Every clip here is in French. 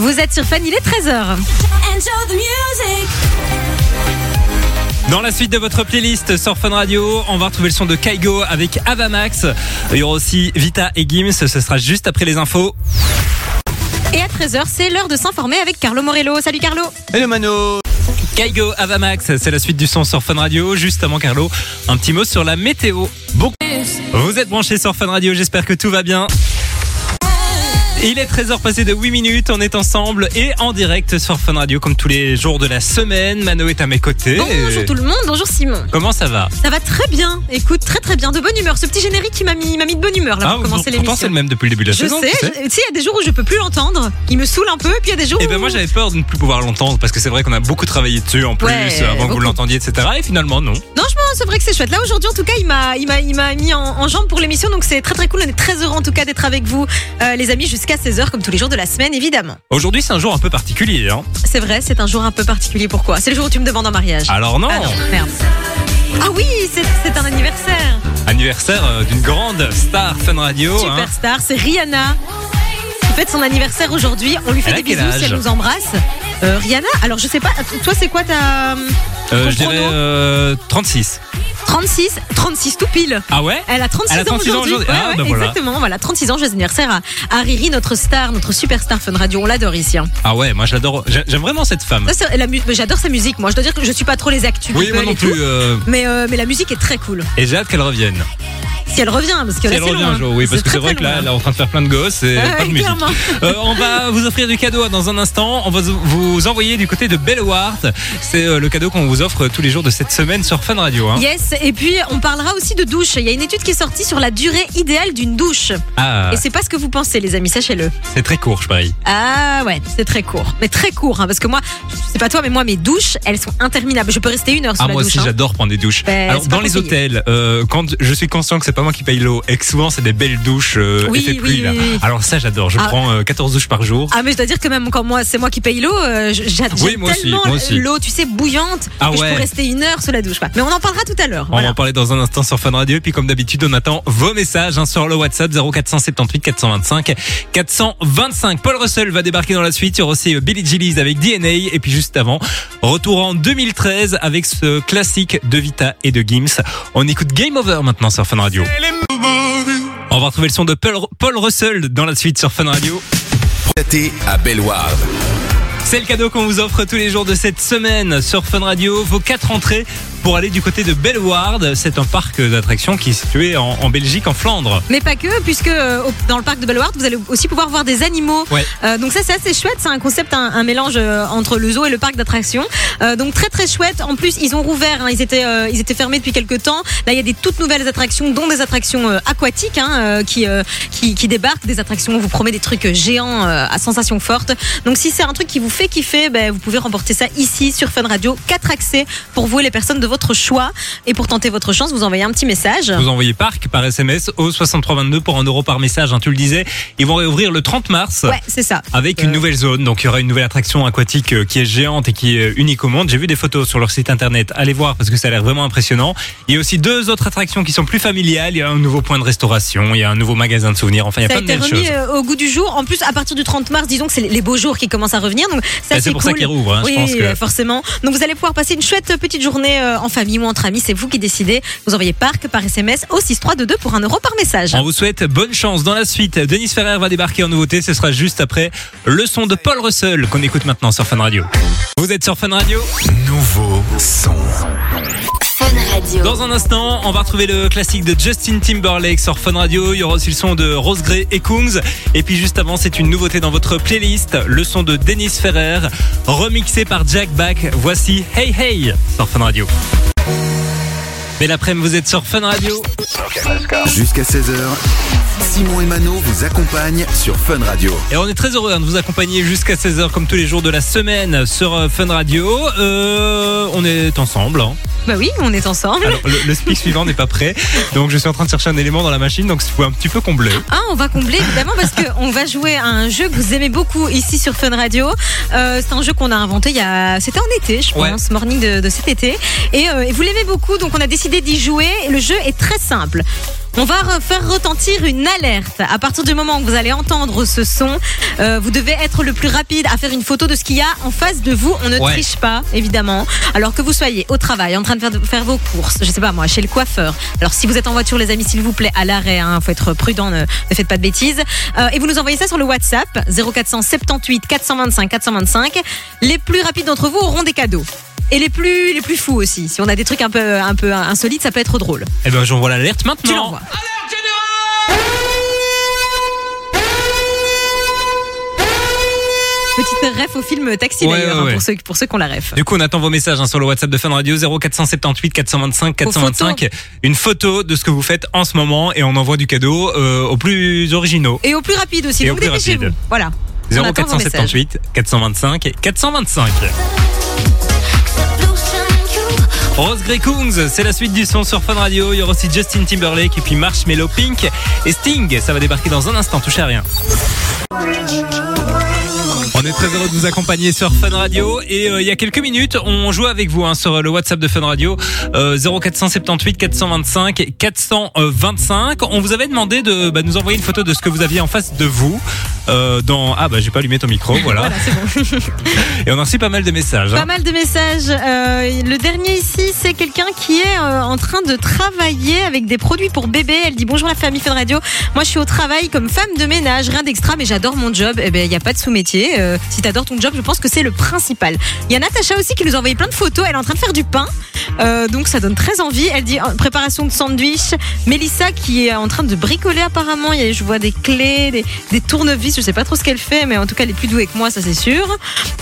Vous êtes sur Fun, il est 13h. Dans la suite de votre playlist sur Fun Radio, on va retrouver le son de Kaigo avec Avamax. Il y aura aussi Vita et Gims, ce sera juste après les infos. Et à 13h, c'est l'heure de s'informer avec Carlo Morello. Salut Carlo Hello Mano Kaigo Avamax, c'est la suite du son sur Fun Radio. Juste avant Carlo, un petit mot sur la météo. Bon, vous êtes branchés sur Fun Radio, j'espère que tout va bien. Il est 13h passé de 8 minutes, on est ensemble et en direct sur Fun Radio comme tous les jours de la semaine. Mano est à mes côtés. Bonjour tout le monde, bonjour Simon. Comment ça va? Ça va très bien, écoute, très très bien, de bonne humeur. Ce petit générique qui m'a mis, mis de bonne humeur là pour commencer Ah, l'émission. c'est le même depuis le début de la Je saison. sais, tu sais, il y a des jours où je peux plus l'entendre, il me saoule un peu, et puis il y a des jours Et où... ben moi j'avais peur de ne plus pouvoir l'entendre parce que c'est vrai qu'on a beaucoup travaillé dessus en plus Ouais, avant que vous l'entendiez etc. Et finalement non. Non, je pense, c'est vrai que c'est chouette. Là aujourd'hui, en tout cas, il m'a mis en, en jambe pour l'émission, donc c'est très très cool. On est très heureux en tout cas d'être avec vous, euh, les amis, jusqu'à 16h comme tous les jours de la semaine, évidemment. Aujourd'hui c'est un jour un peu particulier. Hein. C'est vrai, c'est un jour un peu particulier. Pourquoi? C'est le jour où tu me demandes en mariage. Alors non, Ah non, merde. Ah oui, c'est, un anniversaire. anniversaire euh, d'une grande star Fun Radio. hein. Superstar, c'est Rihanna qui fête son anniversaire aujourd'hui. On lui fait des bisous si elle nous embrasse. Euh, Rihanna, alors je sais pas, toi c'est quoi ta Euh, je dirais chrono euh, 36. 36 36 tout pile. Ah ouais Elle a 36 Elle a ans 36 ans aujourd'hui. Ah, Ouais, bah voilà. Exactement, voilà, 36 ans, joyeux anniversaire à, à Riri, notre star, notre superstar Fun Radio. On l'adore ici. hein. Ah ouais, moi j'adore, j'ai- j'aime vraiment cette femme. J'adore sa musique. Moi, je dois dire que je suis pas trop les actus. Oui, moi non tout. plus. euh, Mais, euh, mais la musique est très cool. et j'ai hâte qu'elle revienne. Si elle revient, parce que Si là, elle revient long, un hein. jour, oui, parce que c'est vrai que là, elle est en train de faire plein de gosses et Ouais, pas de musique. Euh, on va vous offrir du cadeau dans un instant. On va vous envoyer du côté de Bellewart. C'est euh, le cadeau qu'on vous offre tous les jours de cette semaine sur Fun Radio. hein. Yes, et puis on parlera aussi de douche. Il y a une étude qui est sortie sur la durée idéale d'une douche. Ah, Et c'est pas ce que vous pensez, les amis, sachez-le. c'est très court, je parie. Ah ouais, c'est très court. Mais très court, hein, parce que moi, je sais pas toi, mais moi, mes douches, elles sont interminables. Je peux rester une heure sous Ah, la moi douche. aussi, hein. j'adore prendre des douches. Ben, Alors, dans les hôtels, euh, quand je suis conscient que c'est pas moi qui paye l'eau et que souvent c'est des belles douches euh, Oui, effet oui, pluie, là. oui. Alors, ça, j'adore. Je Ah. prends euh, 14 douches par jour. Ah mais je dois dire que même quand moi c'est moi qui paye l'eau, euh, je- aussi, tellement l'eau, tu sais, bouillante, Ah que je ouais. peux rester une heure sous la douche. quoi. Mais on en parlera tout à l'heure. On va en parler dans un instant sur Fun Radio. Et puis, comme d'habitude, on attend vos messages hein, sur le WhatsApp 0478 425 425. Paul Russell va débarquer dans la suite. Il y aura aussi euh, Billy Gillies avec DNA. Et puis, juste avant, retour en 2013 avec ce classique de Vita et de Gims. On écoute Game Over maintenant sur Fun Radio. On va retrouver le son de Paul, Paul Russell dans la suite sur Fun Radio. À. C'est le cadeau qu'on vous offre tous les jours de cette semaine sur Fun Radio. Vos quatre entrées pour aller du côté de Belleward. C'est un parc d'attractions qui est situé en, en Belgique, en Flandre. Mais pas que, puisque euh, dans le parc de Bellewaerde, vous allez aussi pouvoir voir des animaux. Ouais. Euh, donc ça c'est assez chouette, c'est un concept, un, un mélange euh, entre le zoo et le parc d'attractions. Euh, donc très très chouette. En plus ils ont rouvert, hein, ils étaient ils étaient fermés depuis quelques temps. Là il y a des toutes nouvelles attractions, dont des attractions aquatiques hein, qui, qui qui débarquent, des attractions. On vous promet des trucs géants à sensations fortes. Donc si c'est un truc qui vous fait kiffer, ben, vous pouvez remporter ça ici sur Fun Radio. Quatre accès pour vous et les personnes de votre choix. Et pour tenter votre chance, vous envoyez un petit message. Vous envoyez parc par SMS au 6322 pour un euro par message, hein, tu le disais. Ils vont réouvrir le 30 mars. Ouais, c'est ça. Avec Euh, une nouvelle zone, donc il y aura une nouvelle attraction aquatique euh, qui est géante et qui est unique au monde. J'ai vu des photos sur leur site internet, allez voir parce que ça a l'air vraiment impressionnant. Il y a aussi deux autres attractions qui sont plus familiales. Il y a un nouveau point de restauration, il y a un nouveau magasin de souvenirs. Enfin, il y a Ça a plein de été belles remis choses. euh, au goût du jour. En plus, à partir du 30 mars, disons que c'est les beaux jours qui commencent à revenir. Donc, ça, Bah, c'est pour ça cool. qu'ils rouvrent, hein, je oui, pense oui, que- euh, forcément. Donc, vous allez pouvoir passer une chouette petite journée euh, en famille ou entre amis. C'est vous qui décidez. Vous envoyez parc par SMS au 6322 pour un euro par message. On vous souhaite bonne chance dans la suite. Denis Ferrer va débarquer en nouveauté. Ce sera juste après le son de Paul Russell qu'on écoute maintenant sur Fun Radio. Vous êtes sur Fun Radio Nouveau son. Fun Radio. Dans un instant, on va retrouver le classique de Justin Timberlake sur Fun Radio. Il y aura aussi le son de Rose Gray et Kungs. Et puis juste avant, c'est une nouveauté dans votre playlist. Le son de Dennis Ferrer, remixé par Jack Back. Voici Hey Hey sur Fun Radio. Mais l'après-midi, vous êtes sur Fun Radio. Jusqu'à 16h, Simon et Mano vous accompagnent sur Fun Radio. Et on est très heureux hein, de vous accompagner jusqu'à 16h comme tous les jours de la semaine sur euh, Fun Radio. Euh, on est ensemble. hein. Bah oui, on est ensemble. Alors, le, le speak suivant n'est pas prêt. Donc je suis en train de chercher un élément dans la machine. Donc il faut un petit peu combler. Ah, on va combler évidemment parce qu'on va jouer à un jeu que vous aimez beaucoup ici sur Fun Radio. Euh, c'est un jeu qu'on a inventé il y a, c'était en été, je Ouais. pense, morning de, de cet été. Et, euh, et vous l'aimez beaucoup, donc on a décidé d'y jouer. Le jeu est très simple. On va re- faire retentir une alerte. À partir du moment où vous allez entendre ce son, euh, vous devez être le plus rapide à faire une photo de ce qu'il y a en face de vous. On ne Ouais. triche pas, évidemment. Alors que vous soyez au travail, en train de faire, vos courses, je sais pas moi, chez le coiffeur. Alors si vous êtes en voiture, les amis, s'il vous plaît, à l'arrêt, hein, faut être prudent, ne, ne faites pas de bêtises. Euh, et vous nous envoyez ça sur le WhatsApp 0478 425 425. Les plus rapides d'entre vous auront des cadeaux. Et les plus, les plus fous aussi. Si on a des trucs un peu, un peu insolites, ça peut être drôle. Eh ben, j'envoie l'alerte Tu maintenant. l'envoies. Petite ref au film Taxi Ouais, d'ailleurs, ouais, hein, ouais. pour, ceux, pour ceux qui ont la ref. Du coup, on attend vos messages hein, sur le WhatsApp de Fun Radio 0478 425 425. Une photo de ce que vous faites en ce moment et on envoie du cadeau euh, aux plus originaux. Et au plus rapide aussi, Et donc dépêchez-vous. Voilà. On attend vos messages. 0478 425 425. Rose Grey Coons, c'est la suite du son sur Fun Radio. Il y aura aussi Justin Timberlake et puis Marshmello Pink et Sting. Ça va débarquer dans un instant. Touchez à rien. On est très heureux de vous accompagner sur Fun Radio et euh, il y a quelques minutes on jouait avec vous hein, sur le WhatsApp de Fun Radio euh, 0478 425 425. On vous avait demandé de bah, nous envoyer une photo de ce que vous aviez en face de vous euh, dans ah bah j'ai pas allumé ton micro voilà, Voilà, c'est bon. et on a reçu pas mal de messages. Pas hein. mal de messages. Euh, le dernier ici, c'est quelqu'un qui est euh, en train de travailler avec des produits pour bébé. Elle dit bonjour la famille Fun Radio. Moi, je suis au travail comme femme de ménage, rien d'extra, mais j'adore mon job. Eh ben, il y a pas de sous-métier. Euh, si t'adores ton job, je pense que c'est le principal. Il y a Natacha aussi qui nous a envoyé plein de photos. Elle est en train de faire du pain, Euh, donc ça donne très envie. Elle dit euh, préparation de sandwich. Mélissa qui est en train de bricoler apparemment. Je vois des clés, des, tournevis. Je sais pas trop ce qu'elle fait, mais en tout cas, elle est plus douée que moi, ça c'est sûr.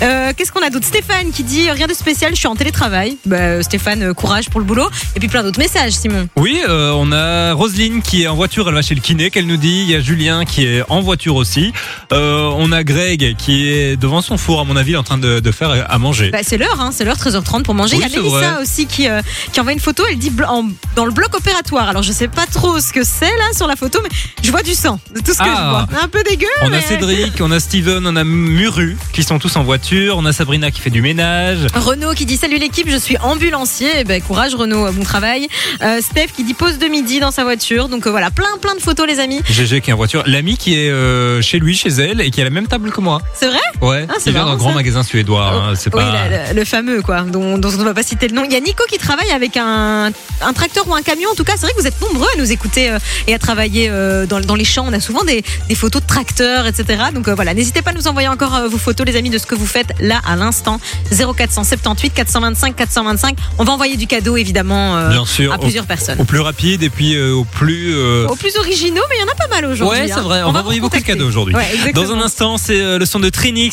Qu'est-ce qu'on a d'autre? Stéphane qui dit rien de spécial, je suis en télétravail. Bah, Stéphane, courage pour le boulot. Et puis plein d'autres messages, Simon. Oui, on a Roselyne qui est en voiture, elle va chez le kiné, qu'elle nous dit. Il y a Julien qui est en voiture aussi. On a Greg qui est devant son four, à mon avis, en train de, de faire à manger. Bah, c'est l'heure, hein, c'est l'heure 13h30 pour manger. Oui, Il y a Mélissa aussi qui, euh, qui envoie une photo. Elle dit en- dans le bloc opératoire. Alors je sais pas trop ce que c'est là sur la photo, mais je vois du sang. C'est tout ce que Ah. je vois. Un peu dégueu. On mais... a Cédric, on a Steven, on a Muru qui sont tous en voiture. On a Sabrina qui fait du ménage. Renaud qui dit salut l'équipe, je suis ambulancier. Eh ben, courage Renaud, bon travail. Euh, Steph qui dit pause de midi dans sa voiture. Donc euh, voilà, plein plein de photos les amis. GG qui est en voiture. L'ami qui est euh, chez lui, chez elle, et qui a la même table que moi. C'est vrai? Ouais, Ah, c'est vient d'un marrant, grand ça. magasin suédois. hein, c'est Oui, pas. la- le fameux quoi, dont, dont on ne va pas citer le nom. Il y a Nico qui travaille avec un, un tracteur ou un camion. En tout cas, c'est vrai que vous êtes nombreux à nous écouter euh, et à travailler euh, dans, dans les champs. On a souvent des, des photos de tracteurs, etc. Donc euh, voilà, n'hésitez pas à nous envoyer encore vos photos, les amis, de ce que vous faites là à l'instant. 0478 425 425. On va envoyer du cadeau évidemment Bien sûr, à au- plusieurs personnes. Au plus rapide et puis au plus. Aux plus originaux, mais il y en a pas mal aujourd'hui. Ouais, c'est hein. vrai. On, va envoyer beaucoup de cadeaux aujourd'hui. Ouais. Dans un instant, c'est le son de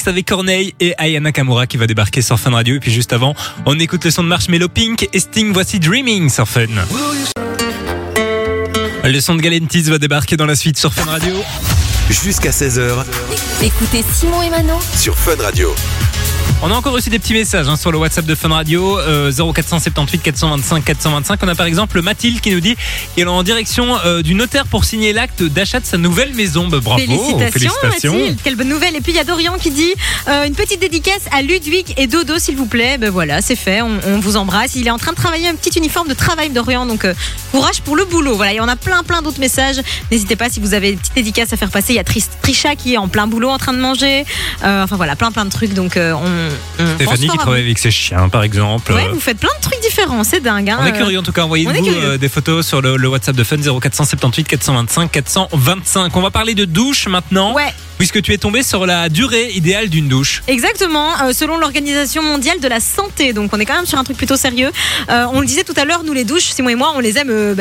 Avec Corneille et Ayana Kamura qui va débarquer sur Fun Radio. Et puis juste avant, on écoute le son de Marshmello Pink et Sting. Voici Dreaming sur Fun. Le son de Galentis va débarquer dans la suite sur Fun Radio. Jusqu'à 16h Écoutez Simon et Mano sur Fun Radio. On a encore reçu des petits messages hein, sur le WhatsApp de Fun Radio euh, 0478 425 425. On a par exemple Mathilde qui nous dit qu'elle est en direction euh, du notaire pour signer l'acte d'achat de sa nouvelle maison. Bah, bravo, Félicitations, Mathilde, quelle bonne nouvelle. Et puis il y a Dorian qui dit euh, une petite dédicace à Ludwig et Dodo, s'il vous plaît. Ben voilà, c'est fait, on, on vous embrasse. Il est en train de travailler un petit uniforme de travail, Dorian, donc euh, courage pour le boulot. Voilà, il y en a plein, plein d'autres messages. N'hésitez pas si vous avez une petite dédicace à faire passer. Il y a Tris- Trisha qui est en plein boulot en train de manger. Euh, enfin voilà, plein, plein de trucs. Donc on, on Stéphanie fort qui à travaille avec ses chiens par exemple. Ouais, Euh, vous faites plein de trucs différents, c'est dingue. hein. On est Euh, curieux en tout cas, envoyez-nous euh, des photos sur le, le WhatsApp de Fun 0478 425 425. On va parler de douche maintenant, Ouais, puisque tu es tombé sur la durée idéale d'une douche. Exactement, euh, selon l'Organisation mondiale de la santé. Donc on est quand même sur un truc plutôt sérieux. Euh, on le disait tout à l'heure, nous les douches, Simon et moi, on les aime euh,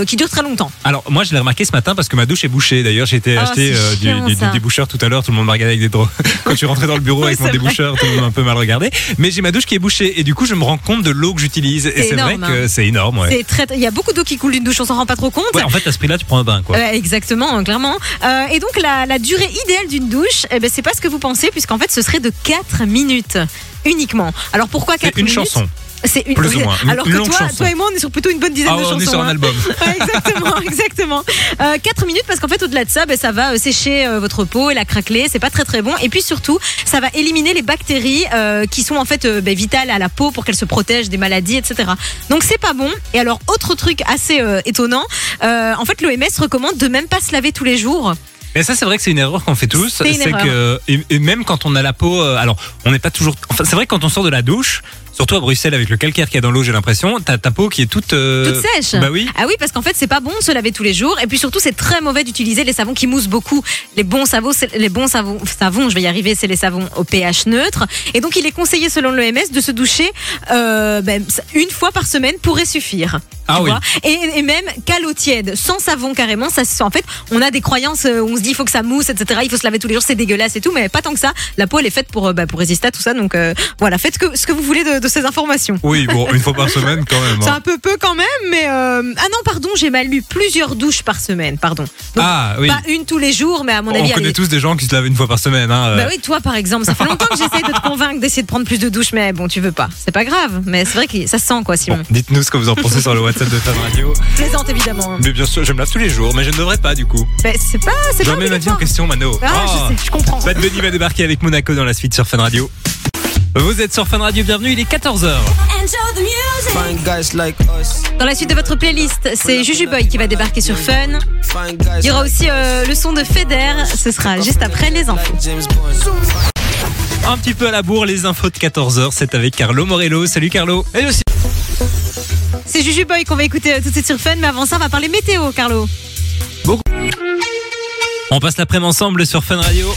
bah, qui durent très longtemps. Alors moi je l'ai remarqué ce matin parce que ma douche est bouchée. D'ailleurs j'ai été Ah, acheter c'est du, chiant, du- ça. du déboucheur tout à l'heure. Tout le monde m'a regardé avec des drôles. Quand je suis rentré dans le bureau Oui, avec mon c'est vrai. déboucheur, tout le monde m'a un peu mal regardé. Mais j'ai ma douche qui est bouchée et du coup je me rends compte de l'eau que j'utilise. Et C'est c'est vrai énorme, que hein. c'est énorme. Ouais. C'est très, il y a beaucoup d'eau qui coule d'une douche, on s'en rend pas trop compte. Ouais, en fait à ce prix-là tu prends un bain quoi. Euh, exactement, euh, clairement. Euh, et donc la, la durée idéale d'une douche, eh ben, c'est pas ce que vous pensez, puisqu'en fait ce serait de 4 minutes uniquement. Alors pourquoi 4 C'est une minutes chanson. C'est une. Plus ou moins, Alors une que toi, chanson. toi et moi, on est sur plutôt une bonne dizaine Ah de ouais, chansons. on est sur un hein. album. Ouais, exactement, exactement. Euh, 4 minutes parce qu'en fait au-delà de ça, ben, ça va euh, sécher euh, votre peau et la craqueler. C'est pas très très bon. Et puis surtout, ça va éliminer les bactéries euh, qui sont en fait ben, vitales à la peau pour qu'elle se protège des maladies, etc. Donc c'est pas bon. Et alors autre truc assez étonnant, en fait l'OMS recommande de même pas se laver tous les jours. Mais ça, c'est vrai que c'est une erreur qu'on fait tous. C'est une C'est erreur. que, et, même quand on a la peau, euh, alors, on n'est pas toujours. Enfin, c'est vrai que quand on sort de la douche, surtout à Bruxelles avec le calcaire qu'il y a dans l'eau, j'ai l'impression, t'as ta peau qui est toute. euh, Toute sèche. Bah oui. Ah oui, parce qu'en fait, c'est pas bon de se laver tous les jours. Et puis surtout, c'est très mauvais d'utiliser les savons qui moussent beaucoup. Les bons savons, les bons savons, savons, je vais y arriver, c'est les savons au pH neutre. Et donc, il est conseillé, selon l'OMS, de se doucher euh, ben, une fois par semaine pourrait suffire. Ah Tu oui. vois et, et même qu'à l'eau tiède, sans savon carrément, ça en fait, on a des croyances euh, où on se dit il faut que ça mousse, etc. Il faut se laver tous les jours, c'est dégueulasse et tout, mais pas tant que ça. La peau elle est faite pour, euh, bah, pour résister à tout ça, donc euh, voilà, faites que, ce que vous voulez de, de ces informations. Oui, bon, une fois par semaine quand même. C'est hein. un peu peu quand même, mais euh, ah non pardon, j'ai mal lu plusieurs douches par semaine, pardon. Donc, Ah oui. Pas une tous les jours, mais à mon On avis. connaît allez. tous des gens qui se lavent une fois par semaine. Hein, euh. Bah oui, toi par exemple, ça fait longtemps que j'essaye de te convaincre d'essayer de prendre plus de douches, mais bon, tu veux pas. C'est pas grave, mais c'est vrai que ça se sent quoi, Simon. Bon, dites-nous ce que vous en pensez sur le WhatsApp de Fun Radio. Plaisante évidemment. hein. Mais bien sûr, je me lave tous les jours, mais je ne devrais pas du coup. Mais c'est pas, c'est Je pas remets ma vie en question, Mano. Ah, Oh. je sais, je comprends. Bad Bunny va débarquer avec Monaco dans la suite sur Fun Radio. Vous êtes sur Fun Radio, bienvenue, il est 14h. Fine guys like us. Dans la suite de votre playlist, c'est Juju Boy qui va débarquer sur Fun. Il y aura aussi euh, le son de Feder. Ce sera juste après les infos. Un petit peu à la bourre, les infos de 14h, c'est avec Carlo Morello. Salut Carlo. Et aussi. C'est Juju Boy qu'on va écouter euh, tout de suite sur Fun, mais avant ça, on va parler météo, Carlo. On passe l'après-midi ensemble sur Fun Radio.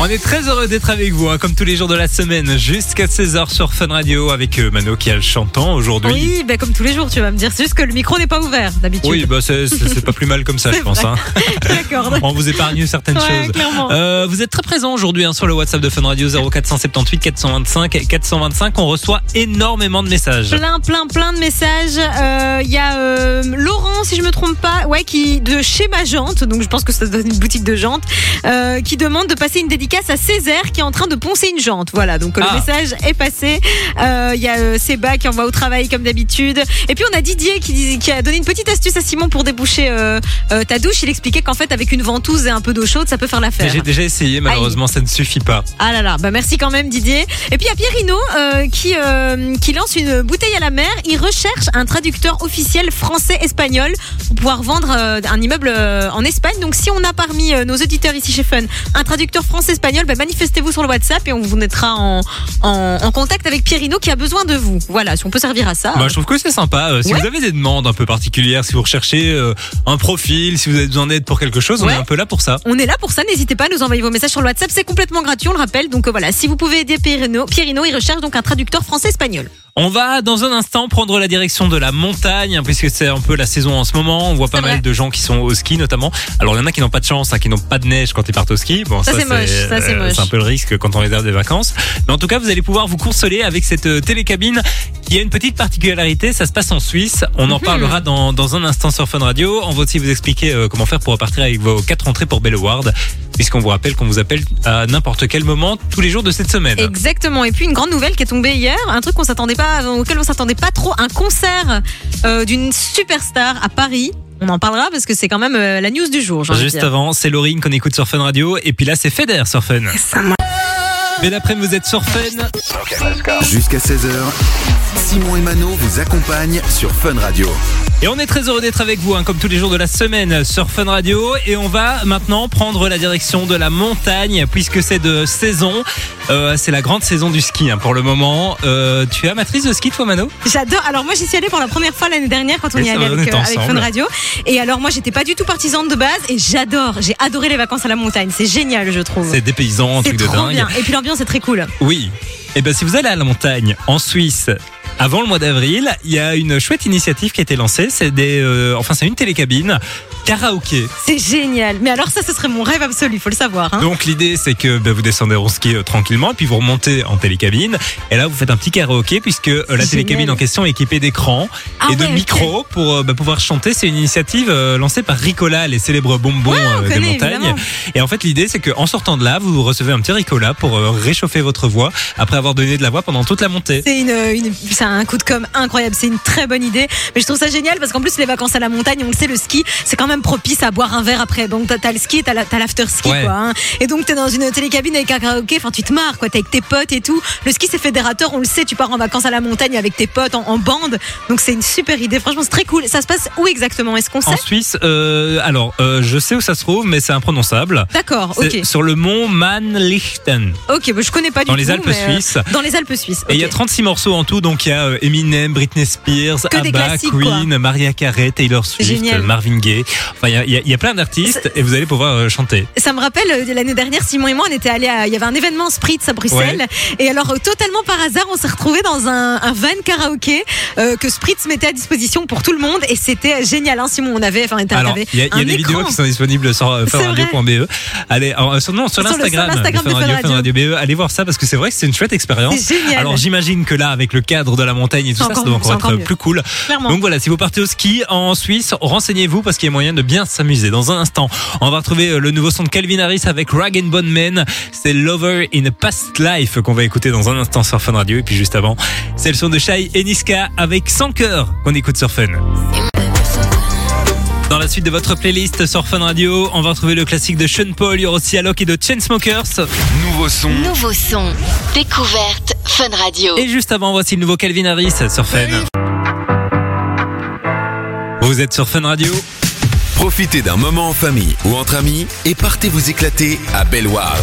On est très heureux d'être avec vous, hein, comme tous les jours de la semaine, jusqu'à 16h sur Fun Radio avec euh, Mano qui a le chantant aujourd'hui. Oui, bah, comme tous les jours, tu vas me dire. C'est juste que le micro n'est pas ouvert d'habitude. Oui, bah c'est c'est- c'est pas plus mal comme ça, je pense. hein. D'accord. On vous épargne certaines Ouais, choses. clairement. Euh, vous êtes très présents aujourd'hui hein, sur le WhatsApp de Fun Radio 0478 425 425. On reçoit énormément de messages. Plein, plein, plein de messages. Euh, Il y a euh, Laurent, si je me trompe pas, ouais, qui de chez Magente, donc je pense que ça doit être une boutique de jantes, euh, qui demande de passer une dédicace à Césaire qui est en train de poncer une jante. Voilà, donc euh, Ah. le message est passé. Euh, Il y a euh, Seba qui envoie au travail comme d'habitude. Et puis on a Didier qui, dit- qui a donné une petite astuce à Simon pour déboucher euh, euh, ta douche. Il expliquait qu'en fait avec une ventouse et un peu d'eau chaude, ça peut faire l'affaire. J'ai déjà essayé, malheureusement, ça ne suffit pas. Ah là là, bah merci quand même Didier. Et puis il y a Pierrino qui, qui lance une bouteille à la mer. Il recherche un traducteur officiel français-espagnol pour pouvoir vendre un immeuble en Espagne. Donc si on a parmi nos auditeurs ici chez Fun un traducteur français-espagnol, bah, manifestez-vous sur le WhatsApp et on vous mettra en, en, en contact avec Pierrino qui a besoin de vous. Voilà, si on peut servir à ça. Bah, je trouve que c'est sympa. Euh, si Ouais. vous avez des demandes un peu particulières, si vous recherchez euh, un profil, si vous avez besoin d'aide pour quelque chose, on est un peu là pour ça. On est là pour ça, n'hésitez pas à nous envoyer vos messages sur le WhatsApp, c'est complètement gratuit, on le rappelle. Donc euh, voilà, si vous pouvez aider Pierrino, Pierrino il recherche donc un traducteur français-espagnol. On va dans un instant prendre la direction de la montagne, hein, puisque c'est un peu la saison en ce moment. On voit pas mal de gens qui sont au ski notamment. Alors il y en a qui n'ont pas de chance, hein, qui n'ont pas de neige quand ils partent au ski. Bon, Ça, c'est moche, ça, c'est moche. C'est un peu le risque quand on réserve des vacances. Mais en tout cas, vous allez pouvoir vous consoler avec cette euh, télécabine qui a une petite particularité. Ça se passe en Suisse. On en Mhm. parlera dans, dans un instant sur Fun Radio. On va aussi vous expliquer euh, comment faire pour repartir avec vos quatre entrées pour Belleward, puisqu'on vous rappelle qu'on vous appelle à n'importe quel moment tous les jours de cette semaine. Exactement. Et puis une grande nouvelle qui est tombée hier, un truc qu'on s'attendait pas, auquel on s'attendait pas trop, un concert euh, d'une superstar à Paris. On en parlera parce que c'est quand même euh, la news du jour. Juste dire. avant, c'est Laurine qu'on écoute sur Fun Radio. Et puis là, c'est Feder sur Fun. Mais d'après vous êtes sur Fun. Jusqu'à 16h, Simon et Mano vous accompagnent sur Fun Radio. Et on est très heureux d'être avec vous, hein, comme tous les jours de la semaine sur Fun Radio. Et on va maintenant prendre la direction de la montagne, puisque c'est de saison. Euh, c'est la grande saison du ski hein, pour le moment. Euh, tu es amatrice de ski, toi, Mano? J'adore. Alors moi j'y suis allée pour la première fois l'année dernière quand on Oui, y allait avec, euh, avec. Fun Radio. Et alors moi j'étais pas du tout partisane de base et j'adore. J'ai adoré les vacances à la montagne. C'est génial je trouve. C'est dépaysant, un C'est truc de trop dingue. bien. Et puis l'ambiance est très cool. Oui. Et ben si vous allez à la montagne en Suisse avant le mois d'avril, il y a une chouette initiative qui a été lancée. C'est euh, enfin c'est une télécabine karaoké. C'est génial. Mais alors ça, ce serait mon rêve absolu, faut le savoir. Hein. Donc l'idée c'est que bah, vous descendez en ski euh, tranquillement puis vous remontez en télécabine et là vous faites un petit karaoké puisque euh, la télécabine en question est équipée d'écrans Ah et de ouais, micros pour euh, bah, pouvoir chanter. C'est une initiative lancée par Ricola, les célèbres bonbons Ouais, des montagnes. évidemment. Et en fait l'idée c'est qu'en sortant de là vous recevez un petit Ricola pour réchauffer votre voix après avoir donné de la voix pendant toute la montée. C'est une, une- un coup de com incroyable, c'est une très bonne idée. Mais je trouve ça génial parce qu'en plus les vacances à la montagne, on le sait, le ski, c'est quand même propice à boire un verre après. Donc t'as le ski, t'as la- t'as l'after ski, Ouais. quoi. hein. Et donc t'es dans une télécabine avec un karaoké, enfin tu te marres, quoi. T'es avec tes potes et tout. Le ski c'est fédérateur, on le sait. Tu pars en vacances à la montagne avec tes potes en, en bande. Donc c'est une super idée. Franchement, c'est très cool. Ça se passe où exactement? Est-ce qu'on En sait? Suisse, euh, alors euh, je sais où ça se trouve, mais c'est imprononçable. D'accord, ok. sur le mont Mannlichten. Ok, bah, je connais pas du Dans tout. les Alpes mais, euh, suisses. Dans les Alpes suisses. Et il y a ok. 36 morceaux en tout, donc il y a euh, Eminem, Britney Spears, Que ABBA, Queen, Maria Carey, Taylor Swift, Génial. Marvin Gaye. Enfin, il y a- y, y plein d'artistes et vous allez pouvoir euh, chanter. Ça me rappelle euh, l'année dernière, Simon et moi, on était allés à, il y avait un événement Spritz à Bruxelles. Et alors, euh, totalement par hasard, on s'est retrouvés dans un, un van karaoké euh, que Spritz mettait à disposition pour tout le monde. Et c'était génial, hein, Simon. On avait, enfin, Alors, il y a, y a des écran. vidéos qui sont disponibles sur euh, C'est funradio.be. Allez, euh, sur, non, sur l'Instagram de de Fun Radio, Fun Fun Radio BE. Allez voir ça parce que c'est vrai que c'est une chouette expérience. Alors j'imagine que là, avec le cadre de la montagne et tout ça, ça doit encore être plus cool. Donc voilà, si vous partez au ski en Suisse, renseignez-vous parce qu'il y a moyen de bien s'amuser. Dans un instant, on va retrouver euh, le nouveau son de Calvin Harris avec Rag and Bone Man. C'est Lover in a Past Life qu'on va écouter dans un instant sur Fun Radio. Et puis juste avant, c'est le son de Shai et Niska avec Sans cœur qu'on écoute sur Fun. Dans la suite de votre playlist sur Fun Radio, on va retrouver le classique de Sean Paul, il y aura aussi Alok et de Chainsmokers. Nouveau son. Nouveau son. Découverte Fun Radio. Et juste avant, voici le nouveau Calvin Harris sur Fun. Vous êtes sur Fun Radio Profitez d'un moment en famille ou entre amis et partez vous éclater à Bellward.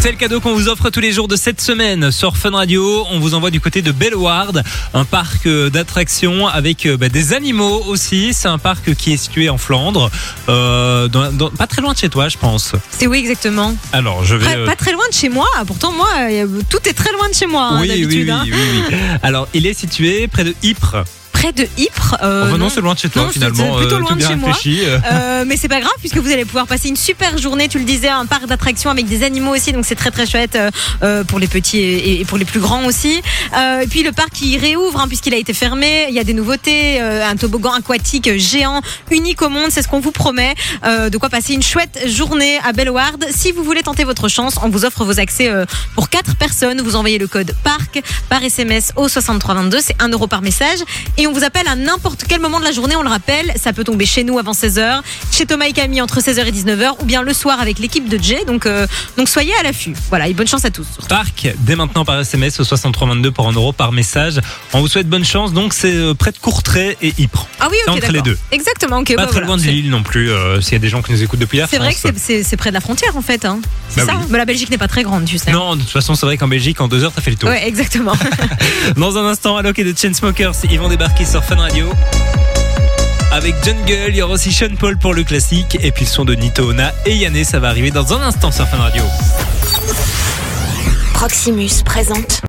C'est le cadeau qu'on vous offre tous les jours de cette semaine sur Fun Radio. On vous envoie du côté de Bellward, un parc euh, d'attractions avec euh, bah, des animaux aussi. C'est un parc qui est situé en Flandre, euh, dans- dans- pas très loin de chez toi, je pense. C'est où exactement? Alors, je vais. Pas- euh, Pas très loin de chez moi. Pourtant, moi, euh, tout est très loin de chez moi, hein, oui, oui, d'habitude. oui, hein. oui, oui. Alors, il est situé près de Ypres. Près de Ypres. euh, Enfin, non, non. c'est loin de chez toi Non, finalement. c'est plutôt euh, loin tout de chez moi. réfléchi, euh. Euh, mais c'est pas grave puisque vous allez pouvoir passer une super journée. Tu le disais, un parc d'attractions avec des animaux aussi, donc c'est très très chouette euh, euh, pour les petits et, et pour les plus grands aussi. Euh, et puis le parc qui réouvre hein, puisqu'il a été fermé. Il y a des nouveautés, euh, un toboggan aquatique géant, unique au monde. C'est ce qu'on vous promet. Euh, de quoi passer une chouette journée à Bellward. Si vous voulez tenter votre chance, on vous offre vos accès euh, pour 4 personnes. Vous envoyez le code PARC par SMS au 6322. C'est 1 euro par message. Et on vous appelle à n'importe quel moment de la journée. On le rappelle, ça peut tomber chez nous avant 16h, chez Thomas et Camille entre 16h et 19h, ou bien le soir avec l'équipe de Jay. Donc, euh, donc soyez à l'affût. Voilà, et bonne chance à tous. Parc dès maintenant par SMS au 6322 pour 1 euro par message. On vous souhaite bonne chance. Donc c'est euh, près de Courtrai et Ypres. Ah oui, ok, entre les deux. Exactement, ok. Pas bah très voilà. loin de Lille non plus. euh, S'il y a des gens qui nous écoutent depuis la C'est vrai que France. c'est- près de la frontière en fait. Hein. C'est Bah ça. oui. Mais la Belgique n'est pas très grande, tu sais. Non, de toute façon, c'est vrai qu'en Belgique, en deux heures, t'as fait le tour. Ouais, exactement. Dans un instant, Alok et de Chainsmokers, ils vont débarquer sur Fun Radio. Avec Jungle, il y aura aussi Sean Paul pour le classique. Et puis le son de Nito Ona et Yanné, ça va arriver dans un instant sur Fun Radio. Proximus présente.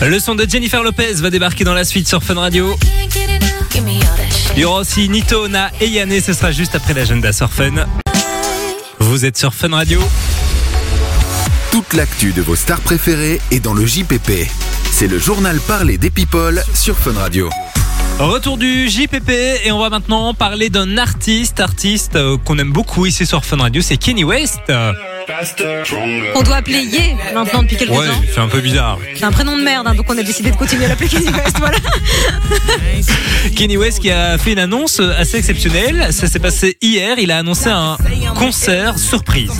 Le son de Jennifer Lopez va débarquer dans la suite sur Fun Radio. Il y aura aussi Nito Ona et Yanné, ce sera juste après l'agenda sur Fun. Vous êtes sur Fun Radio. Toute l'actu de vos stars préférées est dans le JPP. C'est le journal parlé des people sur Fun Radio. Retour du JPP et on va maintenant parler d'un artiste, artiste euh, qu'on aime beaucoup ici sur Fun Radio, c'est Kenny West. On doit appeler Ye maintenant depuis quelques Ouais, temps. c'est un peu bizarre. C'est un prénom de merde, hein, donc on a décidé de continuer à l'appeler Kanye West. Voilà. Kenny West qui a fait une annonce assez exceptionnelle. Ça s'est passé hier. Il a annoncé un concert surprise.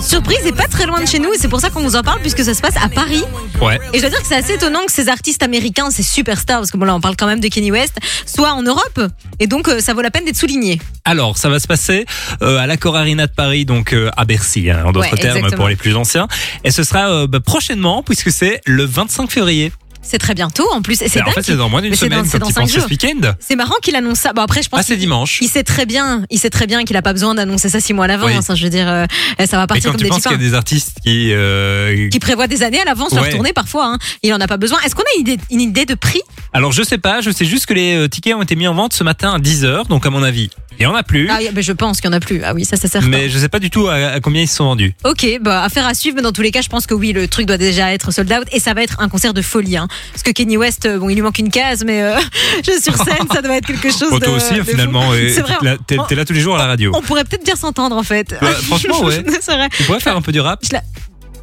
Surprise et pas très loin de chez nous, et c'est pour ça qu'on vous en parle, puisque ça se passe à Paris. Ouais. Et je dois dire que c'est assez étonnant que ces artistes américains, ces superstars, parce que bon là on parle quand même de Kenny West, soient en Europe. Et donc euh, ça vaut la peine d'être souligné. Alors, ça va se passer euh, à l'Accor Arena de Paris, donc euh, à Bercy, hein, en d'autres Ouais, exactement. pour les plus anciens. Et ce sera euh, bah, prochainement, puisque c'est le 25 février. C'est très bientôt en plus. C'est Bah, en fait, c'est dans moins d'une Mais semaine, c'est dans ce week-end. C'est marrant qu'il annonce ça. Bon après je pense Ah, c'est dimanche. Il sait très bien, il sait très bien qu'il a pas besoin d'annoncer ça six mois à l'avance. Oui. hein, je veux dire, euh, ça va Mais partir quand comme tu des penses qu'il y a des artistes qui... euh, Qui prévoit des années à l'avance leur tournée parfois. Hein. Il en a pas besoin. Est-ce qu'on a une idée, une idée de prix? Alors, je sais pas, je sais juste que les euh, tickets ont été mis en vente ce matin à 10h, donc à mon avis, Il y en a plus. Ah, mais je pense qu'il y en a plus. Ah oui, ça c'est certain. Mais je sais pas du tout à, à combien ils se sont vendus. Ok, bah affaire à suivre, mais dans tous les cas, je pense que oui, le truc doit déjà être sold out et ça va être un concert de folie. Hein. Parce que Kenny West, euh, bon, il lui manque une case, mais euh, sur scène, ça doit être quelque chose de. toi aussi, de finalement. et C'est vrai. t'es là- tous les jours à la radio. On pourrait peut-être bien s'entendre en fait. Bah, franchement, ouais. c'est vrai. Tu pourrais faire un peu du rap Je la-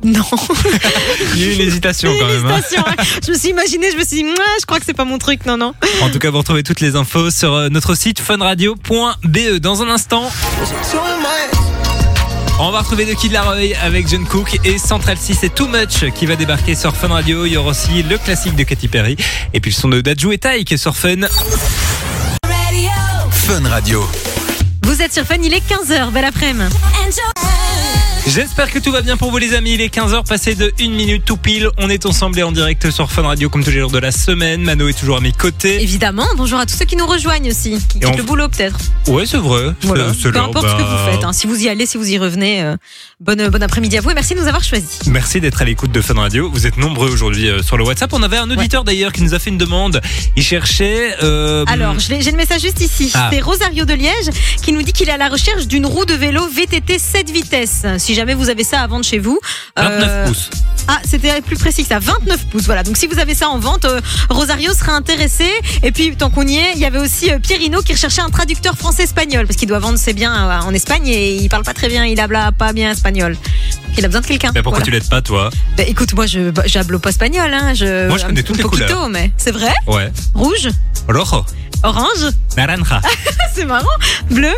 Non. Il y a eu une hésitation quand même. hein. Hésitation, ouais. Je me suis imaginé, je me suis dit, je crois que c'est pas mon truc, non, non. En tout cas, vous retrouvez toutes les infos sur euh, notre site funradio.be. Dans un instant, on va retrouver The Kid Laroi avec John Cook et Central 6 et Too Much qui va débarquer sur Fun Radio. Il y aura aussi le classique de Katy Perry et puis le son de Dajou et Tai qui est sur Fun. Fun Radio. Vous êtes sur Fun, il est 15h, belle après-midi. J'espère que tout va bien pour vous les amis. Il est 15h passé de 1 minute tout pile. On est ensemble et en direct sur Fun Radio comme tous les jours de la semaine. Mano est toujours à mes côtés. Évidemment, bonjour à tous ceux qui nous rejoignent aussi, qui quittent on- le boulot peut-être. Ouais, c'est vrai. Voilà. Peu importe ce que vous faites, hein. si vous y allez, si vous y revenez, euh, bonne, bon après-midi à vous et merci de nous avoir choisis. Merci d'être à l'écoute de Fun Radio. Vous êtes nombreux aujourd'hui euh, sur le WhatsApp. On avait un auditeur d'ailleurs qui nous a fait une demande. Il cherchait. euh, Alors, j'ai le message juste ici. Ah. C'est Rosario de Liège qui nous dit qu'il est à la recherche d'une roue de vélo VTT 7 vitesses. Si jamais vous avez ça à vendre chez vous. 29 euh, pouces. Ah, c'était plus précis que ça. 29 pouces, voilà. Donc si vous avez ça en vente, euh, Rosario sera intéressé. Et puis, tant qu'on y est, il y avait aussi euh, Pierino qui recherchait un traducteur français-espagnol parce qu'il doit vendre ses biens en Espagne et il parle pas très bien, il habla pas bien espagnol. Il a besoin de quelqu'un. Mais pourquoi Voilà. tu l'aides pas, toi? Bah, écoute, moi, je bah, j'hablo pas espagnol. Hein. Je, Moi, je connais toutes les couleurs. mais c'est vrai? Ouais. Rouge, Rojo. Orange, Naranja. c'est marrant. Bleu.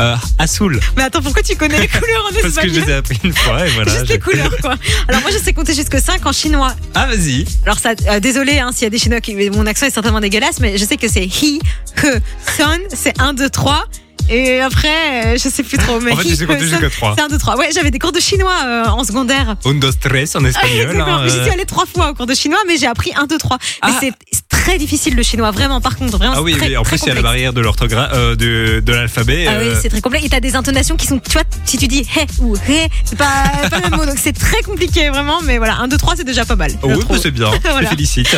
Euh, azul. Mais attends, pourquoi tu connais les couleurs en Parce que je espagnol les ai appris une fois et voilà. Juste les couleurs, quoi. Alors moi, je sais compter jusque 5 en chinois. Ah, vas-y. Alors ça, euh, désolé hein, s'il y a des chinois qui, mon accent est certainement dégueulasse, mais je sais que c'est hi, he, son, c'est 1, 2, 3. Et après, euh, je sais plus trop. Mais En fait, tu sais compter jusqu'à trois. C'est 1, 2, 3. Ouais, j'avais des cours de chinois euh, en secondaire. Un, dos, tres en espagnol. Exactement. hein, J'y euh. suis allée trois fois au cours de chinois, mais j'ai appris 1, 2, 3. Mais Ah. c'est c'est très difficile le chinois, vraiment. Par contre, vraiment. Ah oui, très, oui, en plus, il y a la barrière de l'orthographe, euh, de, de l'alphabet. Ah oui, euh, c'est très complexe. Et t'as des intonations qui sont, tu vois, si tu dis hé ou hé, c'est pas, pas le même mot. Donc c'est très compliqué, vraiment. Mais voilà, 1, 2, 3, c'est déjà pas mal. je Oui, c'est bien. Je Voilà. te félicite.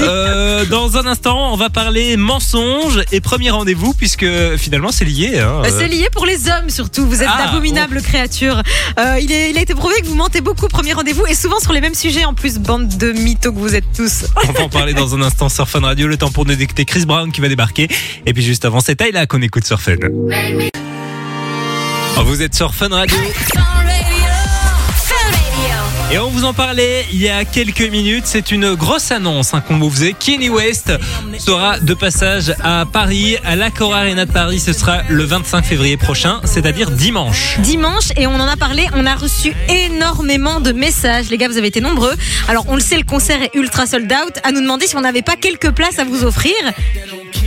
Euh, dans un instant, on va parler mensonges et premier rendez-vous puisque finalement c'est lié. Hein, Bah, euh. C'est lié pour les hommes surtout. Vous êtes Ah, d'abominables créatures. Euh, il, est, il a été prouvé que vous mentez beaucoup au premier rendez-vous et souvent sur les mêmes sujets en plus, bande de mythos que vous êtes tous. On va en parler dans un instant sur Fun Radio. Le temps pour nous détecter Chris Brown qui va débarquer. Et puis juste avant, c'est Tyla qu'on écoute sur Fun. Oh, Vous êtes sur Fun Radio. Et on vous en parlait il y a quelques minutes. C'est une grosse annonce hein, qu'on vous faisait. Kenny West sera de passage à Paris, à l'Accor Arena de Paris. Ce sera le 25 février prochain, c'est-à-dire dimanche. Dimanche, et on en a parlé, on a reçu énormément de messages. Les gars, vous avez été nombreux. Alors, on le sait, le concert est ultra sold out. À nous demander si on n'avait pas quelques places à vous offrir.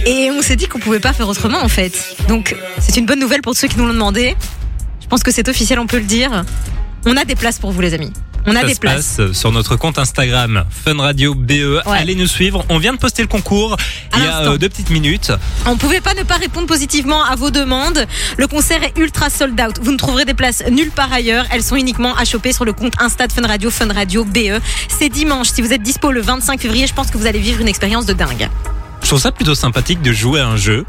Et on s'est dit qu'on pouvait pas faire autrement, en fait. Donc, c'est une bonne nouvelle pour ceux qui nous l'ont demandé. Je pense que c'est officiel, on peut le dire. On a des places pour vous, les amis. On a Ça des se places. passe sur notre compte Instagram Fun Radio BE. Allez nous suivre. On vient de poster le concours À il y a euh, deux petites minutes. On pouvait pas ne pas répondre positivement à vos demandes. Le concert est ultra sold out. Vous ne trouverez des places nulle part ailleurs. Elles sont uniquement à choper sur le compte Insta de Fun Radio, Fun Radio BE. C'est dimanche. Si vous êtes dispo le 25 février, je pense que vous allez vivre une expérience de dingue. Je trouve ça plutôt sympathique de jouer à un jeu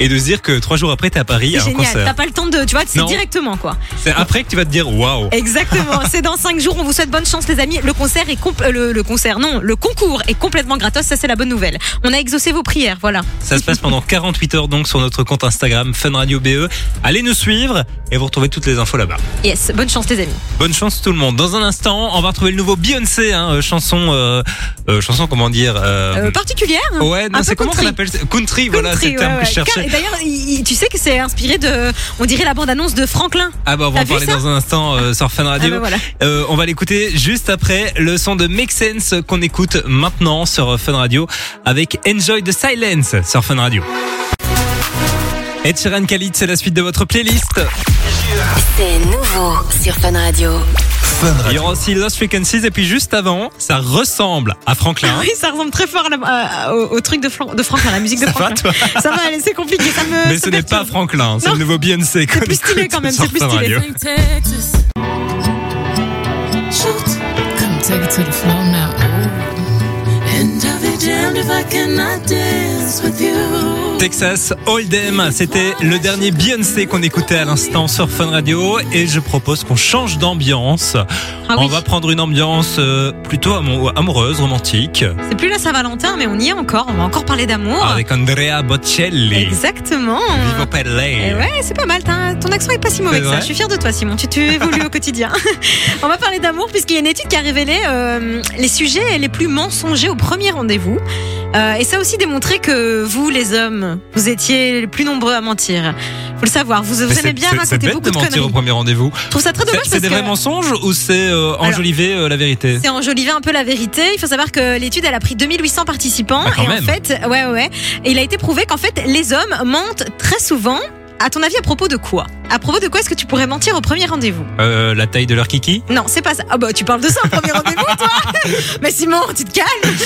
et de se dire que trois jours après t'es à Paris C'est à un génial. T'as concert. pas le temps de, tu vois, c'est Non. directement quoi. C'est après que tu vas te dire waouh. Exactement. c'est dans 5 jours. On vous souhaite bonne chance, les amis. Le concert est compl- euh, le, le concert, non, le concours est complètement gratos. Ça, c'est la bonne nouvelle. On a exaucé vos prières. Voilà. Ça se passe pendant 48 heures donc sur notre compte Instagram Fun Radio BE. Allez nous suivre et vous retrouvez toutes les infos là-bas. Yes. Bonne chance, les amis. Bonne chance tout le monde. Dans un instant, on va retrouver le nouveau Beyoncé, hein, euh, chanson, euh, euh, chanson comment dire. euh, Euh, particulière. hein. Ouais, non, c'est comment on country. appelle Country, voilà, c'est le terme ouais, que je cherchais. D'ailleurs, il- il- tu sais que c'est inspiré de, on dirait la bande-annonce de Franklin. Ah bah on va en parler dans un instant euh, sur Fun Radio. Ah bah voilà. Euh, on va l'écouter juste après le son de Make Sense qu'on écoute maintenant sur Fun Radio avec Enjoy the Silence sur Fun Radio. Ed Sheeran Khalid, c'est la suite de votre playlist. C'est nouveau sur Fun Radio. Fun Il y aura aussi Lost Frequencies et puis juste avant, ça ressemble à Franklin. Oui, ça ressemble très fort à la- à- au, au truc de, Fran- de Franklin, la musique de Ça va, Franklin. toi ça va, allez, c'est compliqué. Ça me, Mais ça ce n'est pas. Franklin, c'est le nouveau Beyoncé. C'est plus stylé quand même, sur c'est plus Fun stylé. Radio. Texas. Come take it to the floor Texas Hold'em, c'était le dernier Beyoncé qu'on écoutait à l'instant sur Fun Radio et je propose qu'on change d'ambiance. Ah On va prendre une ambiance euh, plutôt amo- amoureuse, romantique, C'est plus la Saint-Valentin, mais on y est encore. On va encore parler d'amour. avec Andrea Bocelli. Exactement. Vivo Et Pelle. ouais, c'est pas mal. Ton accent est pas si mauvais que ça. Je suis fière de toi, Simon. Tu, tu évolues au quotidien. On va parler d'amour puisqu'il y a une étude qui a révélé euh, les sujets les plus mensongers au premier rendez-vous. Euh, et ça a aussi démontré que vous, les hommes, vous étiez les plus nombreux à mentir. Faut le savoir. Vous, aimez bien raconter beaucoup de de mentir conneries. au premier rendez-vous. Je trouve ça très dommage c'est des que vrais mensonges ou c'est euh, enjoliver euh, la vérité? c'est enjoliver un peu la vérité. Il faut savoir que l'étude, elle a pris 2800 participants. Ah, quand et même. en fait, ouais, ouais. Et il a été prouvé qu'en fait, les hommes mentent très souvent. À ton avis, à propos de quoi? À propos de quoi est-ce que tu pourrais mentir au premier rendez-vous? Euh, La taille de leur kiki? Non, c'est pas ça. Ah bah tu parles de ça au premier rendez-vous, toi? Mais Simon, tu te calmes?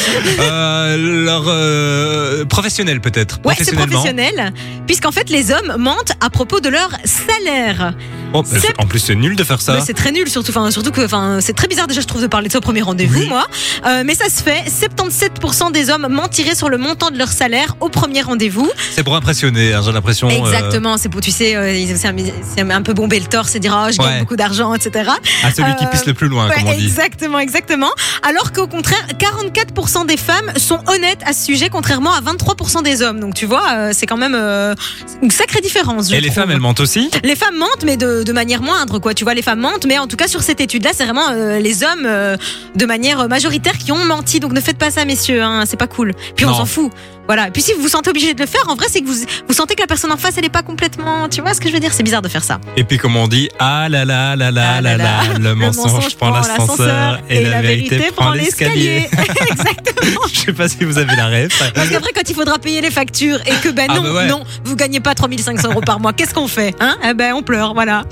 Euh, Leur euh, professionnel peut-être. Ouais, c'est professionnel. Puisqu'en fait, les hommes mentent à propos de leur salaire. Oh, C'est- en plus c'est nul de faire ça. Mais c'est très nul, surtout, enfin, surtout que, enfin, c'est très bizarre déjà, je trouve, de parler de ça au premier rendez-vous, Oui. moi. Euh, mais ça se fait. 77% des hommes mentiraient sur le montant de leur salaire au premier rendez-vous. C'est pour impressionner, hein, j'ai l'impression. euh, Exactement. C'est pour, tu sais, euh, c'est un, c'est un peu bomber le torse et dire, oh, je gagne Ouais. beaucoup d'argent, etc. à celui qui Euh, pisse le plus loin, Ouais, comme on dit. exactement, exactement. Alors qu'au contraire, 44% des femmes sont honnêtes à ce sujet, contrairement à 23% des hommes. Donc tu vois, euh, c'est quand même euh, une sacrée différence. je Et les trouve. femmes, elles mentent aussi? Les femmes mentent, mais de, de manière moindre, quoi. Tu vois, les femmes mentent, mais en tout cas sur cette étude-là, c'est vraiment euh, les hommes euh, de manière majoritaire qui ont menti. Donc ne faites pas ça, messieurs. Hein, c'est pas cool. Puis on s'en fout. Voilà. Et puis si vous vous sentez obligé de le faire, en vrai, c'est que vous vous sentez que la personne en face, elle est pas complètement. Tu vois ce que je veux dire? C'est bizarre de faire ça. Et puis comme on dit, ah là là là là Ah là là le mensonge prend l'ascenseur et la vérité prend l'escalier. Exactement. Je sais pas si vous avez la rêve. Parce qu'après, quand il faudra payer les factures et que ben Ah non, bah ouais. non, vous gagnez pas 3500 euros par mois, qu'est-ce qu'on fait Hein? Eh ben on pleure, voilà.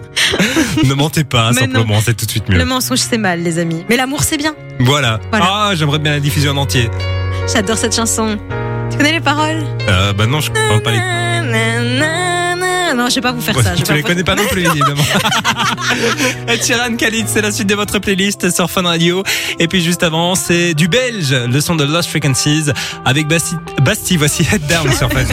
Ne mentez pas, Mais simplement, c'est tout de suite Le mieux. mensonge c'est mal, les amis. Mais l'amour c'est bien. Voilà. Voilà. Ah, j'aimerais bien la diffusion en entier. J'adore cette chanson. Tu connais les paroles Euh, bah non, je comprends pas les. Non, je vais pas vous faire ça. je tu les pas- connais pas non plus. Ed Sheeran, Khalid, c'est la suite de votre playlist sur Fun Radio. Et puis juste avant, c'est du belge, le son de Lost Frequencies avec Basti. Basti voici Head Down sur Fun.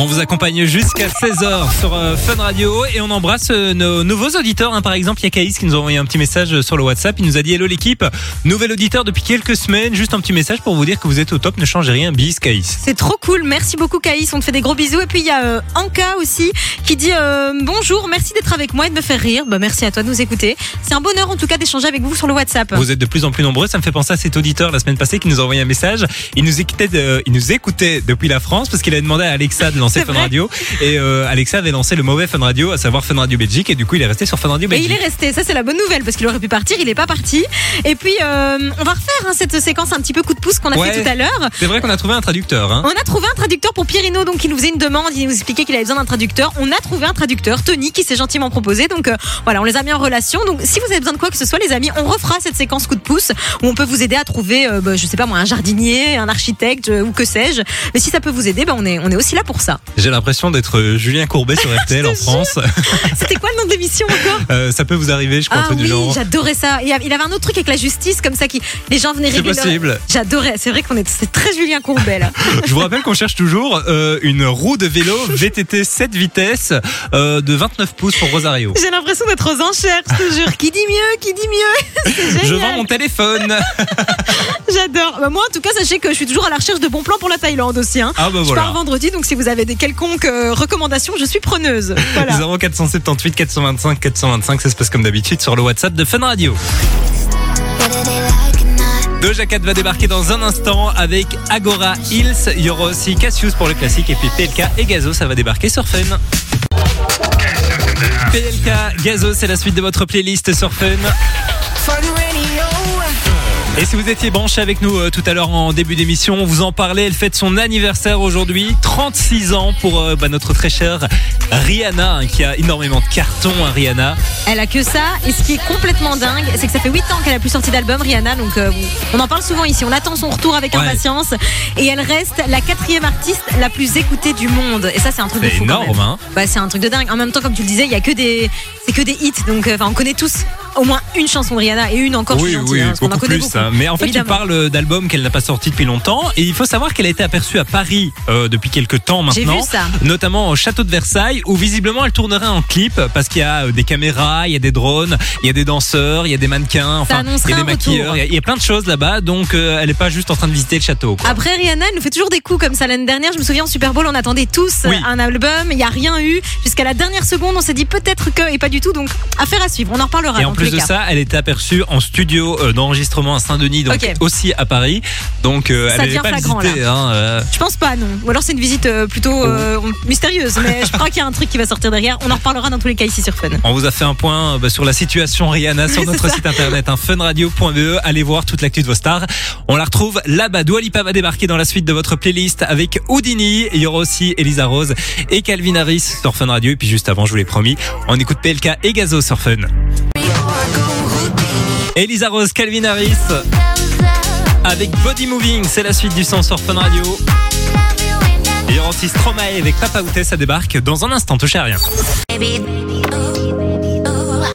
On vous accompagne jusqu'à 16h sur euh, Fun Radio et on embrasse euh, nos nouveaux auditeurs. hein. Par exemple, il y a Caïs qui nous a envoyé un petit message sur le WhatsApp. Il nous a dit Hello l'équipe, nouvel auditeur depuis quelques semaines. Juste un petit message pour vous dire que vous êtes au top. Ne changez rien. Bis Caïs. C'est trop cool. Merci beaucoup, Caïs. On te fait des gros bisous. Et puis, il y a euh, Anka aussi qui dit euh, Bonjour, merci d'être avec moi et de me faire rire. Bah, merci à toi de nous écouter. C'est un bonheur, en tout cas, d'échanger avec vous sur le WhatsApp. Vous êtes de plus en plus nombreux. Ça me fait penser à cet auditeur la semaine passée qui nous a envoyé un message. Il nous écoutait, de- il nous écoutait depuis la France parce qu'il a demandé à Alexa de C'est Fun vrai. Radio. Et euh, Alexa avait lancé le mauvais Fun Radio, à savoir Fun Radio Belgique. Et du coup, il est resté sur Fun Radio Et il Belgique. est resté, ça c'est la bonne nouvelle parce qu'il aurait pu partir, il est pas parti. Et puis euh, on va refaire hein, cette séquence un petit peu coup de pouce qu'on a Ouais. fait tout à l'heure. C'est vrai qu'on a trouvé un traducteur. Hein. On a trouvé un traducteur pour Pierino, donc il nous faisait une demande, il nous expliquait qu'il avait besoin d'un traducteur. On a trouvé un traducteur, Tony, qui s'est gentiment proposé. Donc euh, voilà, on les a mis en relation. Donc si vous avez besoin de quoi que ce soit, les amis, on refera cette séquence coup de pouce où on peut vous aider à trouver, euh, bah, je sais pas moi, un jardinier, un architecte euh, ou que sais-je. Mais si ça peut vous aider, bah, on est on est aussi là pour ça. J'ai l'impression d'être euh, Julien Courbet sur RTL en France. C'était quoi le nom de l'émission encore Euh, ça peut vous arriver, je crois, Ah oui, genre. j'adorais ça. Il avait un autre truc avec la justice comme ça qui les gens venaient C'est régler. leur- possible. J'adorais. C'est vrai qu'on est c'est très Julien Courbet là. Je vous rappelle qu'on cherche toujours euh, une roue de vélo VTT 7 vitesses euh, de 29 pouces pour Rosario. J'ai l'impression d'être aux enchères, je te jure. Qui dit mieux Qui dit mieux C'est Je vends mon téléphone. J'adore. Bah, moi, en tout cas, sachez que je suis toujours à la recherche de bons plans pour la Thaïlande aussi. Hein. Ah bah Je pars voilà. vendredi, donc si vous avez des quelconques euh, recommandations, je suis preneuse. Voilà. 0478 425 425, ça se passe comme d'habitude sur le WhatsApp de Fun Radio. Doja Cat va débarquer dans un instant avec Agora Hills. Il y aura aussi Cassius pour le classique et puis PLK et Gazo, ça va débarquer sur Fun. PLK, Gazo, c'est la suite de votre playlist sur Fun. Et si vous étiez branché avec nous euh, tout à l'heure en début d'émission, on vous en parlait, elle fête son anniversaire aujourd'hui, 36 ans pour euh, bah, notre très chère Rihanna, hein, qui a énormément de cartons, hein, Rihanna. Elle a que ça. Et ce qui est complètement dingue, c'est que ça fait 8 ans qu'elle a plus sorti d'album, Rihanna. Donc euh, on en parle souvent ici. On attend son retour avec Ouais. impatience. Et elle reste la quatrième artiste la plus écoutée du monde. Et ça, c'est un truc de fou. énorme, hein Bah, c'est un truc de dingue. En même temps, comme tu le disais, il y a que des, c'est que des hits. Donc, euh, on connaît tous au moins une chanson de Rihanna et une encore. Oui, gentille, oui, hein, en beaucoup connaît plus. beaucoup. hein. Mais en fait, Évidemment. tu parles d'albums qu'elle n'a pas sorti depuis longtemps. Et il faut savoir qu'elle a été aperçue à Paris euh, depuis quelques temps maintenant. vu ça. Notamment au château de Versailles, où visiblement elle tournerait en clip parce qu'il y a euh, des caméras, il y a des drones, il y a des danseurs, il y a des mannequins, enfin, il y a des maquilleurs, il y, a- il y a plein de choses là-bas. Donc, euh, elle est pas juste en train de visiter le château. quoi. Après Rihanna, elle nous fait toujours des coups comme ça l'année dernière. Je me souviens au Super Bowl, on attendait tous Oui. un album. Il n'y a rien eu. Jusqu'à la dernière seconde, on s'est dit peut-être que, et pas du tout. Donc, affaire à suivre. On en reparlera Et en plus de ça, elle était aperçue en studio euh, d'enregistrement à Saint-Denis, donc aussi à Paris. Donc euh, Ça elle devient pas visiter. Hein, euh. Je pense pas, non. Ou alors c'est une visite euh, plutôt euh, mystérieuse. Mais je crois qu'il y a un truc qui va sortir derrière. On en reparlera dans tous les cas ici sur Fun. On vous a fait un point bah, sur la situation Rihanna sur Oui, notre site internet hein, funradio.be. Allez voir toute l'actu de vos stars. On la retrouve là-bas. Dua Lipa va débarquer dans la suite de votre playlist avec Houdini. Il y aura aussi Elisa Rose et Calvin Harris sur Fun Radio. Et puis juste avant, je vous l'ai promis, on écoute PLK et Gazo sur Fun. Elisa Rose, Calvin Harris avec Body Moving. C'est la suite du son sur Fun Radio. Et aussi Stromae avec Papa Outé. Ça débarque dans un instant. Touchez à rien.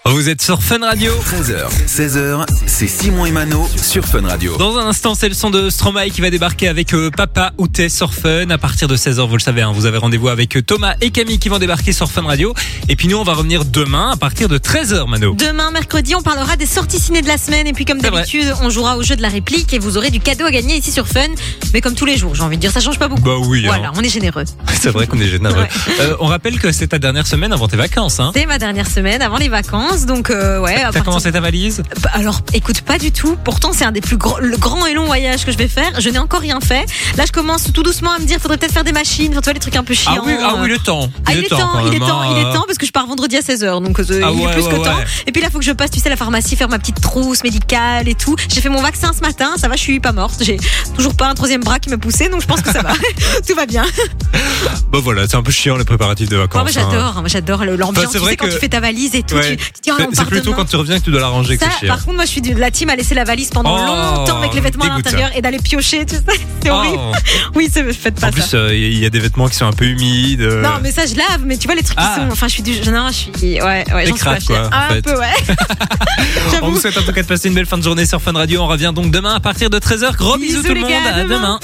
Vous êtes sur Fun Radio. 13h, 16h, c'est Simon et Mano sur Fun Radio. Dans un instant, c'est le son de Stromae qui va débarquer avec euh, Papa Outé sur Fun. À partir de 16h, vous le savez, hein, vous avez rendez-vous avec euh, Thomas et Camille qui vont débarquer sur Fun Radio. Et puis nous, on va revenir demain à partir de 13h, Mano. Demain, mercredi, on parlera des sorties ciné de la semaine. Et puis, comme d'habitude, on jouera au jeu de la réplique et vous aurez du cadeau à gagner ici sur Fun. Mais comme tous les jours, j'ai envie de dire, ça change pas beaucoup. Bah oui, Voilà, hein. on est généreux. c'est vrai qu'on est généreux. Ouais. Euh, on rappelle que c'est ta dernière semaine avant tes vacances. Hein. C'est ma dernière semaine avant les vacances. Donc, euh, ouais. T'as partir- commencé ta valise? Bah, Alors, écoute, pas du tout. Pourtant, c'est un des plus gros, le grand et long voyage que je vais faire. Je n'ai encore rien fait. Là, je commence tout doucement à me dire, faudrait peut-être faire des machines, tu vois, les trucs un peu chiants. Ah oui, ah oui, le temps. Ah, il est temps, il est temps, hein. il est temps parce que je pars vendredi à 16h donc euh, Ah il est plus ouais, que temps. Et puis là, faut que je passe, tu sais, à la pharmacie, faire ma petite trousse médicale et tout. J'ai fait mon vaccin ce matin, ça va, je suis pas morte. J'ai toujours pas un troisième bras qui m'a poussé, donc je pense que ça va. tout va bien. Bah voilà, c'est un peu chiant les préparatifs de vacances. Moi, moi, hein. j'adore, moi, j'adore le- l'ambiance. Tu vrai sais, quand tu fais ta valise et tout, tu, C'est- on C'est part plutôt demain. quand tu reviens que tu dois l'arranger que Ça, c'est chiant. par contre, moi, je suis de la team à laisser la valise pendant Oh, longtemps avec les vêtements à dégoûte, l'intérieur et d'aller piocher, tu sais. C'est horrible. Oh. Oui, c'est- faites pas En ça. plus, euh, il y a des vêtements qui sont un peu humides. euh. Non, mais ça, je lave, mais tu vois, les trucs Ah. qui sont. Enfin, je suis du. Non, je suis. Ouais, ouais, j'en suis pas Écrase, fière. quoi, en un fait. peu, ouais. On J'avoue. vous souhaite en tout cas de passer une belle fin de journée sur Fun Radio. On revient donc demain à partir de 13h. Gros bisous, Bisous, tout le les monde. gars, à demain.